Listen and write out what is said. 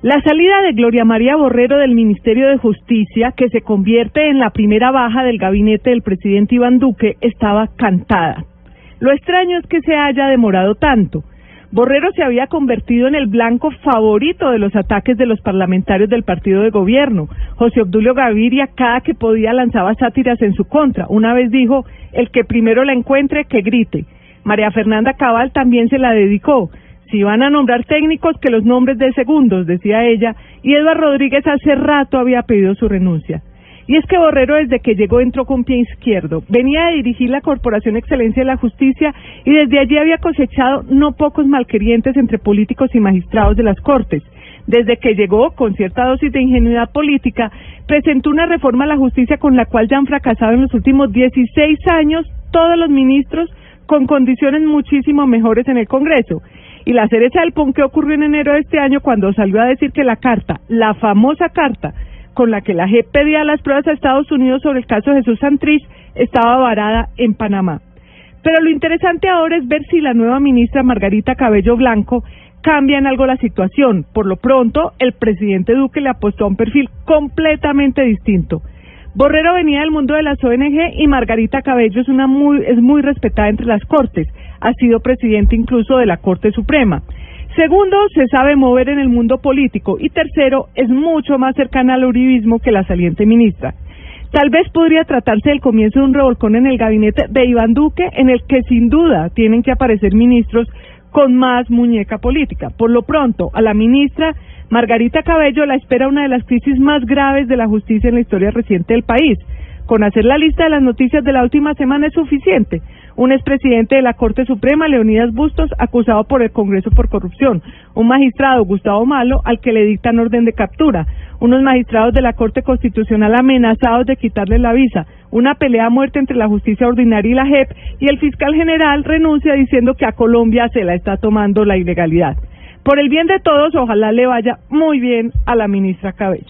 La salida de Gloria María Borrero del Ministerio de Justicia, que se convierte en la primera baja del gabinete del presidente Iván Duque, estaba cantada. Lo extraño es que se haya demorado tanto. Borrero se había convertido en el blanco favorito de los ataques de los parlamentarios del partido de gobierno. José Obdulio Gaviria, cada que podía, lanzaba sátiras en su contra. Una vez dijo, el que primero la encuentre, que grite. María Fernanda Cabal también se la dedicó. Si van a nombrar técnicos, que los nombres de segundos, decía ella, y Eduardo Rodríguez hace rato había pedido su renuncia. Y es que Borrero desde que llegó entró con pie izquierdo. Venía a dirigir la Corporación Excelencia de la Justicia y desde allí había cosechado no pocos malquerientes entre políticos y magistrados de las Cortes. Desde que llegó, con cierta dosis de ingenuidad política, presentó una reforma a la justicia con la cual ya han fracasado en los últimos 16 años todos los ministros con condiciones muchísimo mejores en el Congreso. Y la cereza del pon que ocurrió en enero de este año cuando salió a decir que la carta, la famosa carta con la que la JEP pedía las pruebas a Estados Unidos sobre el caso de Jesús Santrich, estaba varada en Panamá. Pero lo interesante ahora es ver si la nueva ministra Margarita Cabello Blanco cambia en algo la situación. Por lo pronto, el presidente Duque le apostó a un perfil completamente distinto. Borrero venía del mundo de las ONG y Margarita Cabello es, una muy, es muy respetada entre las cortes ha sido presidente incluso de la Corte Suprema. Segundo, se sabe mover en el mundo político. Y tercero, es mucho más cercana al uribismo que la saliente ministra. Tal vez podría tratarse del comienzo de un revolcón en el gabinete de Iván Duque, en el que sin duda tienen que aparecer ministros con más muñeca política. Por lo pronto, a la ministra Margarita Cabello la espera una de las crisis más graves de la justicia en la historia reciente del país. Con hacer la lista de las noticias de la última semana es suficiente. Un expresidente de la Corte Suprema, Leonidas Bustos, acusado por el Congreso por corrupción. Un magistrado, Gustavo Malo, al que le dictan orden de captura. Unos magistrados de la Corte Constitucional amenazados de quitarle la visa. Una pelea a muerte entre la justicia ordinaria y la JEP. Y el fiscal general renuncia diciendo que a Colombia se la está tomando la ilegalidad. Por el bien de todos, ojalá le vaya muy bien a la ministra Cabello.